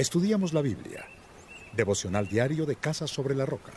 Estudiamos la Biblia. Devocional diario de Casa sobre la Roca.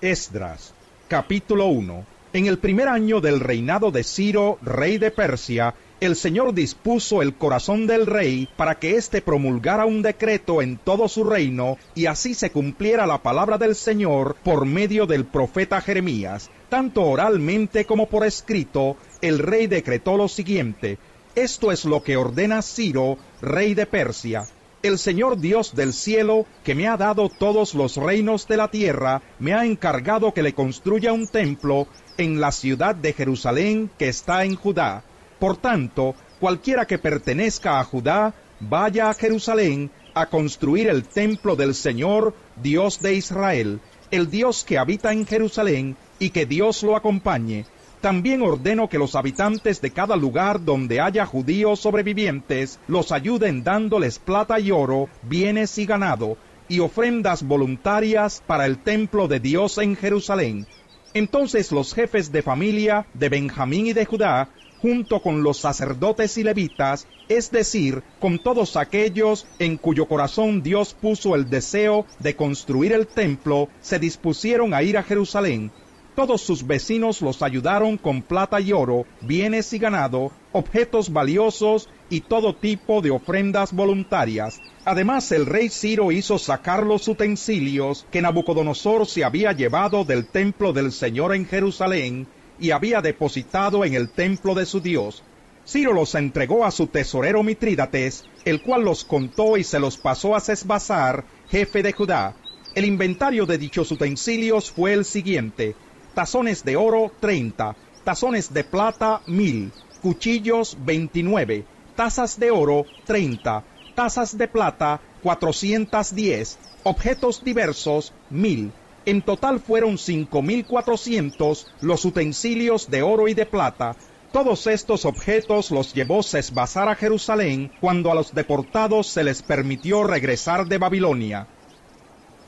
Esdras, capítulo 1. En el primer año del reinado de Ciro, rey de Persia, el Señor dispuso el corazón del rey para que éste promulgara un decreto en todo su reino y así se cumpliera la palabra del Señor por medio del profeta Jeremías. Tanto oralmente como por escrito, el rey decretó lo siguiente. Esto es lo que ordena Ciro, rey de Persia. El Señor Dios del cielo, que me ha dado todos los reinos de la tierra, me ha encargado que le construya un templo en la ciudad de Jerusalén que está en Judá por tanto, cualquiera que pertenezca a Judá, vaya a Jerusalén a construir el templo del Señor, Dios de Israel, el Dios que habita en Jerusalén, y que Dios lo acompañe. También ordeno que los habitantes de cada lugar donde haya judíos sobrevivientes los ayuden dándoles plata y oro, bienes y ganado, y ofrendas voluntarias para el templo de Dios en Jerusalén. Entonces los jefes de familia de Benjamín y de Judá junto con los sacerdotes y levitas, es decir, con todos aquellos en cuyo corazón Dios puso el deseo de construir el templo, se dispusieron a ir a Jerusalén. Todos sus vecinos los ayudaron con plata y oro, bienes y ganado, objetos valiosos y todo tipo de ofrendas voluntarias. Además, el rey Ciro hizo sacar los utensilios que Nabucodonosor se había llevado del templo del Señor en Jerusalén, y había depositado en el templo de su Dios. Ciro los entregó a su tesorero Mitrídates, el cual los contó y se los pasó a Sesbazar, jefe de Judá. El inventario de dichos utensilios fue el siguiente: tazones de oro 30, tazones de plata mil, cuchillos 29, tazas de oro 30, tazas de plata 410, objetos diversos mil, en total fueron 5.400 los utensilios de oro y de plata. Todos estos objetos los llevó Sesbazar a Jerusalén cuando a los deportados se les permitió regresar de Babilonia.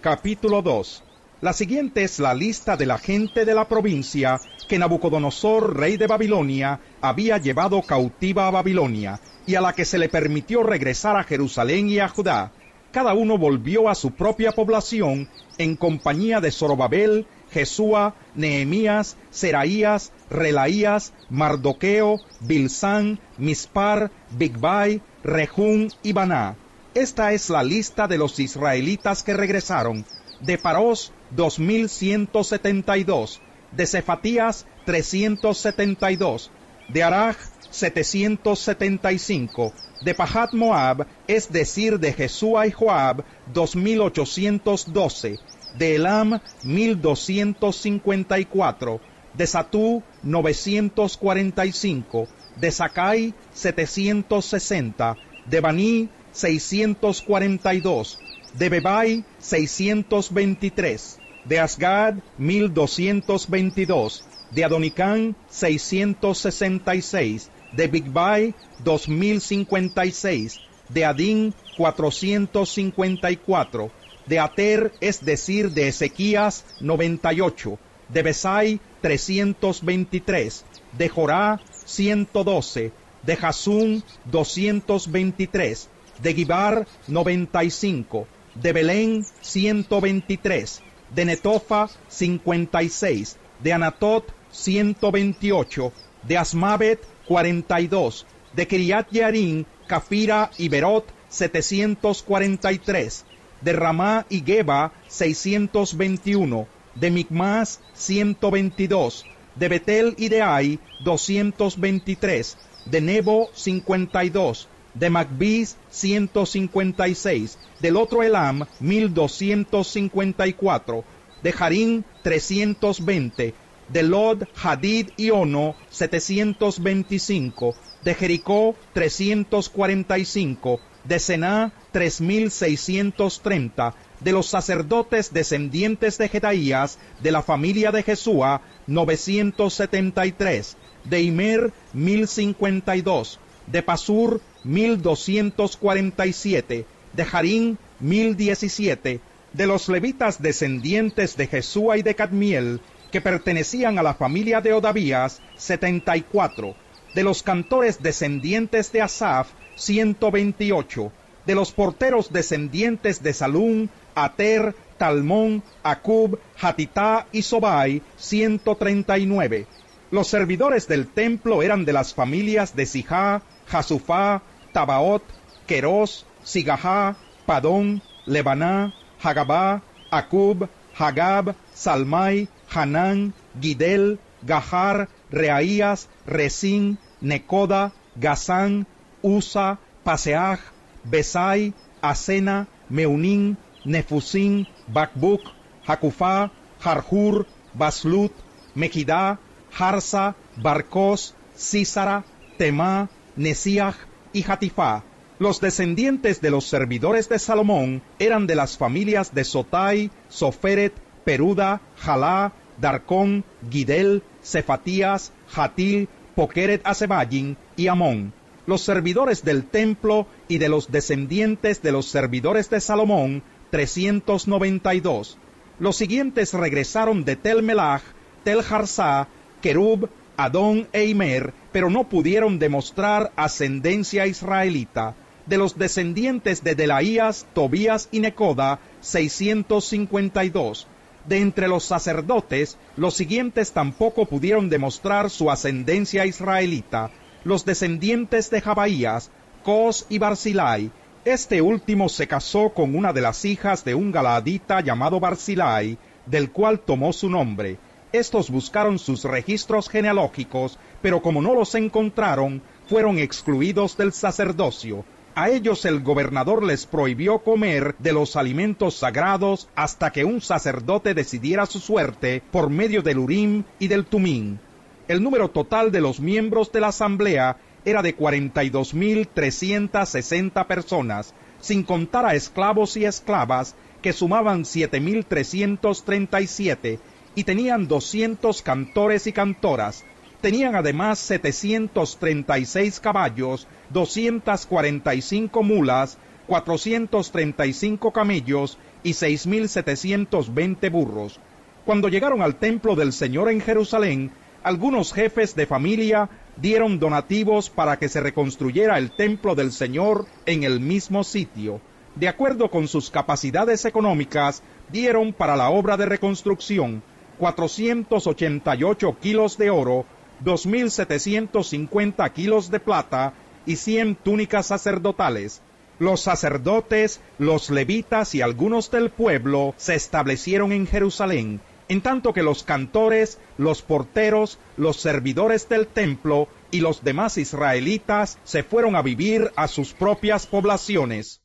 Capítulo 2 La siguiente es la lista de la gente de la provincia que Nabucodonosor, rey de Babilonia, había llevado cautiva a Babilonia, y a la que se le permitió regresar a Jerusalén y a Judá cada uno volvió a su propia población en compañía de Zorobabel, Jesúa, Nehemías, Seraías, Relaías, Mardoqueo, Bilsán, Mispar, Bigbai, Rejún y Baná. Esta es la lista de los israelitas que regresaron. De Parós, 2172. De Cefatías, 372. De Araj, 775 de Pahat Moab, es decir, de Jesúa y Joab, 2812, de Elam, 1254, de Satú, 945, de Sakai, 760, de Baní, 642, de Bebai, 623, de Asgad, 1222, de Adonicán, 666, de Bigbai 2056, de Adín 454, de Ater, es decir, de Ezequías 98, de Besai 323, de Jorá 112, de Jasún 223, de Gibar 95, de Belén 123, de Netofa 56, de Anatot 128, de Asmavet 42, de Kiriat Yarin, Cafira y Berot 743, de Ramá y Geba 621, de Micmas 122, de Betel y de Ai 223, de Nebo 52, de Magbis 156, del otro Elam 1254, de Harim 320, de Lod, Hadid y Ono 725, de Jericó 345, de Sená 3630, de los sacerdotes descendientes de Jedaías, de la familia de Jesúa 973, de Imer 1052, de Pasur 1247, de Harín 1017, de los levitas descendientes de Jesúa y de Cadmiel que pertenecían a la familia de Odavías, 74, de los cantores descendientes de Asaf, 128, De los porteros descendientes de Salún, Ater, Talmón, Acub, Hatitá y Sobai, 139. Los servidores del templo eran de las familias de Sijá, Jasufá, Tabaot, Queros, Sigahá, Padón, Lebaná, Hagabá, Acub, Hagab, Salmai, Hanán, Gidel, Gahar, Reaías, Resín, Necoda, Gazán, Usa, Paseaj, Besai, Asena, Meunín, Nefusín, Bakbuk, Hakufá, Harhur, Baslut, Mejidá, Harsa, Barcos, Císara, Temá, Nesiach y Hatifá. Los descendientes de los servidores de Salomón eran de las familias de Sotai, Soferet, Peruda, Jalá, Darcón, Gidel, Cefatías, Hatil, Pokeret Asebayin y Amón. Los servidores del templo y de los descendientes de los servidores de Salomón, 392. Los siguientes regresaron de Tel Melach, Tel Harsá, Kerub, Adón e Imer, pero no pudieron demostrar ascendencia israelita. De los descendientes de Delaías, Tobías y Necoda, 652. De entre los sacerdotes, los siguientes tampoco pudieron demostrar su ascendencia israelita. Los descendientes de Jabaías, Cos y Barzilai. Este último se casó con una de las hijas de un galadita llamado Barzilai, del cual tomó su nombre. Estos buscaron sus registros genealógicos, pero como no los encontraron, fueron excluidos del sacerdocio. A ellos el gobernador les prohibió comer de los alimentos sagrados hasta que un sacerdote decidiera su suerte por medio del Urim y del Tumín. El número total de los miembros de la asamblea era de 42.360 personas, sin contar a esclavos y esclavas que sumaban 7.337 y tenían 200 cantores y cantoras. Tenían además 736 caballos, 245 mulas, 435 camellos y 6.720 burros. Cuando llegaron al templo del Señor en Jerusalén, algunos jefes de familia dieron donativos para que se reconstruyera el templo del Señor en el mismo sitio. De acuerdo con sus capacidades económicas, dieron para la obra de reconstrucción 488 kilos de oro, 2.750 kilos de plata y 100 túnicas sacerdotales. Los sacerdotes, los levitas y algunos del pueblo se establecieron en Jerusalén, en tanto que los cantores, los porteros, los servidores del templo y los demás israelitas se fueron a vivir a sus propias poblaciones.